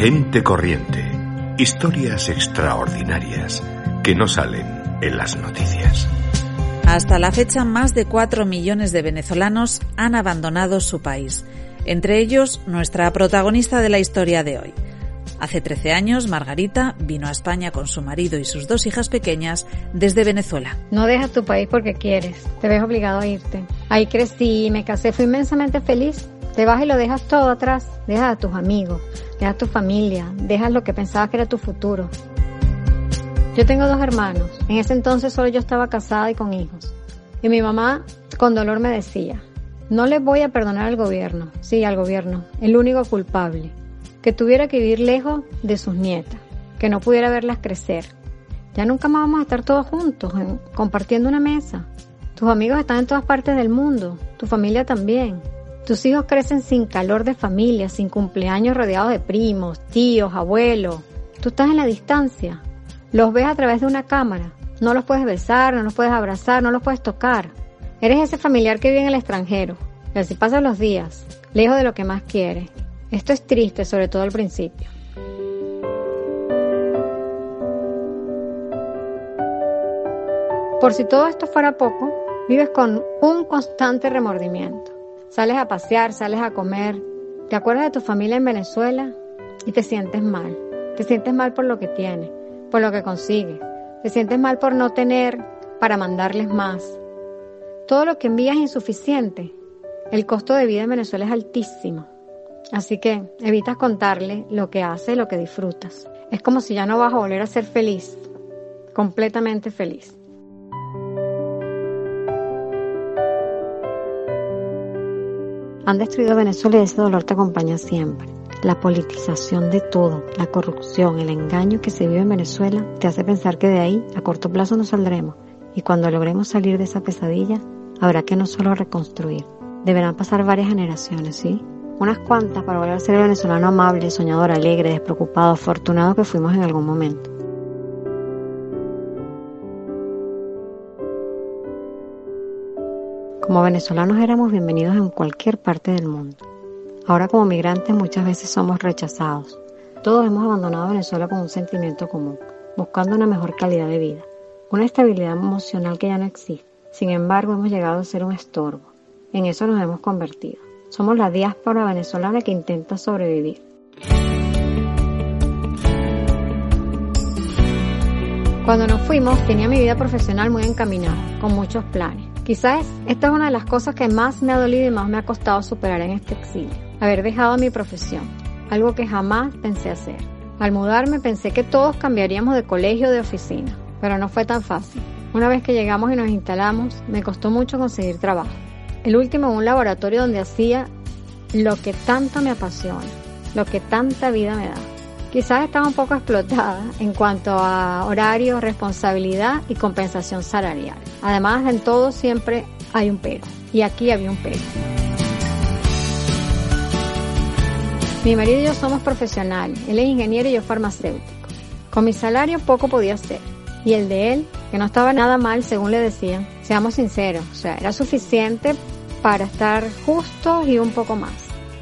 Gente corriente. Historias extraordinarias que no salen en las noticias. Hasta la fecha, más de 4 millones de venezolanos han abandonado su país. Entre ellos, nuestra protagonista de la historia de hoy. Hace 13 años, Margarita vino a España con su marido y sus dos hijas pequeñas desde Venezuela. No dejas tu país porque quieres, te ves obligado a irte. Ahí crecí, me casé, fui inmensamente feliz. Te vas y lo dejas todo atrás, dejas a tus amigos, dejas a tu familia, dejas lo que pensabas que era tu futuro. Yo tengo dos hermanos, en ese entonces solo yo estaba casada y con hijos. Y mi mamá con dolor me decía, no le voy a perdonar al gobierno, sí, al gobierno, el único culpable que tuviera que vivir lejos de sus nietas, que no pudiera verlas crecer. Ya nunca más vamos a estar todos juntos, compartiendo una mesa. Tus amigos están en todas partes del mundo, tu familia también. Tus hijos crecen sin calor de familia, sin cumpleaños rodeados de primos, tíos, abuelos. Tú estás en la distancia. Los ves a través de una cámara. No los puedes besar, no los puedes abrazar, no los puedes tocar. Eres ese familiar que vive en el extranjero. Y así pasan los días, lejos de lo que más quiere. Esto es triste, sobre todo al principio. Por si todo esto fuera poco, vives con un constante remordimiento. Sales a pasear, sales a comer, te acuerdas de tu familia en Venezuela y te sientes mal. Te sientes mal por lo que tienes, por lo que consigues. Te sientes mal por no tener para mandarles más. Todo lo que envías es insuficiente. El costo de vida en Venezuela es altísimo. Así que evitas contarle lo que haces, lo que disfrutas. Es como si ya no vas a volver a ser feliz, completamente feliz. Han destruido Venezuela y ese dolor te acompaña siempre. La politización de todo, la corrupción, el engaño que se vive en Venezuela te hace pensar que de ahí a corto plazo no saldremos y cuando logremos salir de esa pesadilla habrá que no solo reconstruir, deberán pasar varias generaciones, ¿sí? unas cuantas para volver a ser el venezolano amable, soñador, alegre, despreocupado, afortunado que fuimos en algún momento. Como venezolanos éramos bienvenidos en cualquier parte del mundo. Ahora como migrantes muchas veces somos rechazados. Todos hemos abandonado Venezuela con un sentimiento común, buscando una mejor calidad de vida, una estabilidad emocional que ya no existe. Sin embargo, hemos llegado a ser un estorbo. En eso nos hemos convertido. Somos la diáspora venezolana que intenta sobrevivir. Cuando nos fuimos tenía mi vida profesional muy encaminada, con muchos planes. Quizás esta es una de las cosas que más me ha dolido y más me ha costado superar en este exilio. Haber dejado mi profesión, algo que jamás pensé hacer. Al mudarme pensé que todos cambiaríamos de colegio o de oficina, pero no fue tan fácil. Una vez que llegamos y nos instalamos, me costó mucho conseguir trabajo. El último en un laboratorio donde hacía lo que tanto me apasiona, lo que tanta vida me da. Quizás estaba un poco explotada en cuanto a horario, responsabilidad y compensación salarial. Además, en todo siempre hay un pero. Y aquí había un pero. Mi marido y yo somos profesionales. Él es ingeniero y yo farmacéutico. Con mi salario poco podía hacer. Y el de él, que no estaba nada mal según le decían, seamos sinceros, o sea, era suficiente para estar justos y un poco más.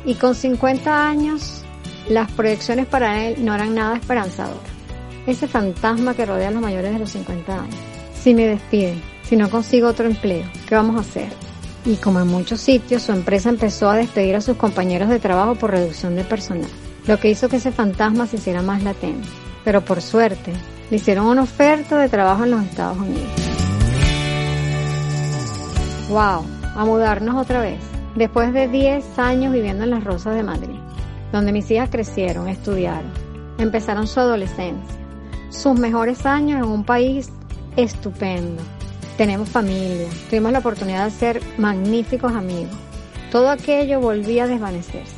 Y con 50 años, las proyecciones para él no eran nada esperanzadoras. Ese fantasma que rodea a los mayores de los 50 años. Si me despiden, si no consigo otro empleo, ¿qué vamos a hacer? Y como en muchos sitios, su empresa empezó a despedir a sus compañeros de trabajo por reducción de personal, lo que hizo que ese fantasma se hiciera más latente. Pero por suerte, le hicieron una oferta de trabajo en los Estados Unidos. ¡Wow! A mudarnos otra vez. Después de 10 años viviendo en las Rosas de Madrid, donde mis hijas crecieron, estudiaron, empezaron su adolescencia, sus mejores años en un país estupendo. Tenemos familia, tuvimos la oportunidad de ser magníficos amigos. Todo aquello volvía a desvanecerse.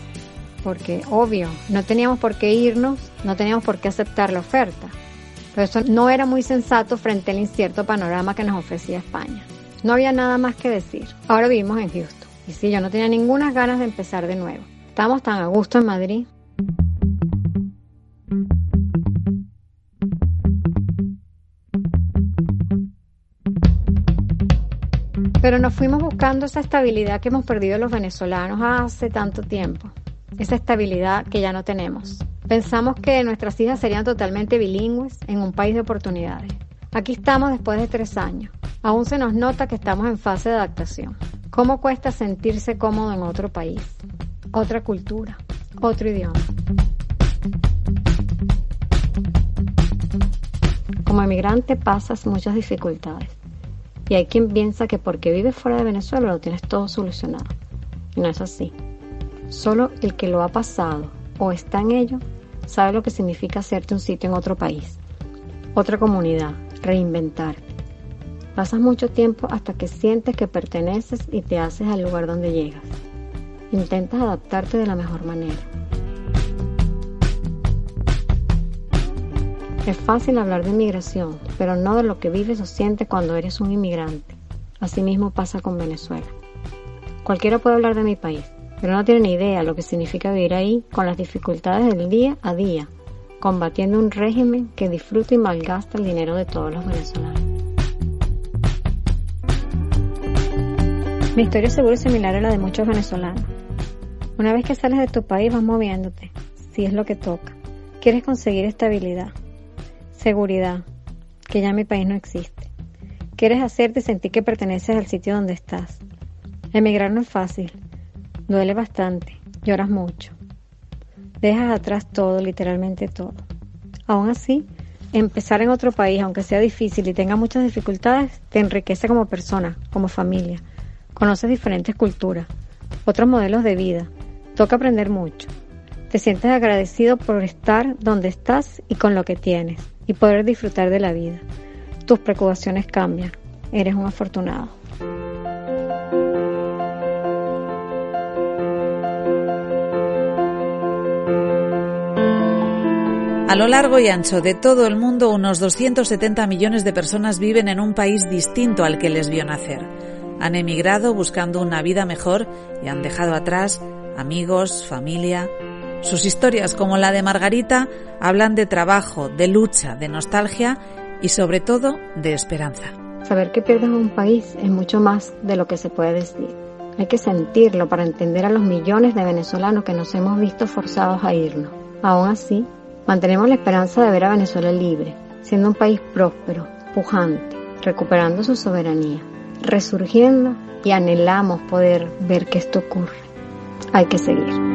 porque obvio, no teníamos por qué irnos, no teníamos por qué aceptar la oferta. Pero eso no era muy sensato frente al incierto panorama que nos ofrecía España. No había nada más que decir. Ahora vivimos en Houston. Y sí, yo no tenía ninguna ganas de empezar de nuevo. Estábamos tan a gusto en Madrid. Pero nos fuimos buscando esa estabilidad que hemos perdido los venezolanos hace tanto tiempo. Esa estabilidad que ya no tenemos. Pensamos que nuestras hijas serían totalmente bilingües en un país de oportunidades. Aquí estamos después de tres años. Aún se nos nota que estamos en fase de adaptación. ¿Cómo cuesta sentirse cómodo en otro país? Otra cultura, otro idioma. Como emigrante pasas muchas dificultades y hay quien piensa que porque vives fuera de Venezuela lo tienes todo solucionado. No es así. Solo el que lo ha pasado o está en ello sabe lo que significa hacerte un sitio en otro país, otra comunidad, reinventar. Pasas mucho tiempo hasta que sientes que perteneces y te haces al lugar donde llegas. Intentas adaptarte de la mejor manera. Es fácil hablar de inmigración, pero no de lo que vives o sientes cuando eres un inmigrante. Asimismo pasa con Venezuela. Cualquiera puede hablar de mi país, pero no tiene ni idea lo que significa vivir ahí con las dificultades del día a día, combatiendo un régimen que disfruta y malgasta el dinero de todos los venezolanos. Mi historia seguro es similar a la de muchos venezolanos. Una vez que sales de tu país vas moviéndote, si es lo que toca. Quieres conseguir estabilidad, Seguridad, que ya mi país no existe. Quieres hacerte sentir que perteneces al sitio donde estás. Emigrar no es fácil, duele bastante, lloras mucho. Dejas atrás todo, literalmente todo. Aún así, empezar en otro país, aunque sea difícil y tenga muchas dificultades, te enriquece como persona, como familia. Conoces diferentes culturas, otros modelos de vida. Toca aprender mucho. Te sientes agradecido por estar donde estás y con lo que tienes y poder disfrutar de la vida. Tus preocupaciones cambian. Eres un afortunado. A lo largo y ancho de todo el mundo, unos 270 millones de personas viven en un país distinto al que les vio nacer. Han emigrado buscando una vida mejor y han dejado atrás amigos, familia, sus historias, como la de Margarita, hablan de trabajo, de lucha, de nostalgia y sobre todo de esperanza. Saber que pierdes un país es mucho más de lo que se puede decir. Hay que sentirlo para entender a los millones de venezolanos que nos hemos visto forzados a irnos. Aún así, mantenemos la esperanza de ver a Venezuela libre, siendo un país próspero, pujante, recuperando su soberanía, resurgiendo y anhelamos poder ver que esto ocurre. Hay que seguir.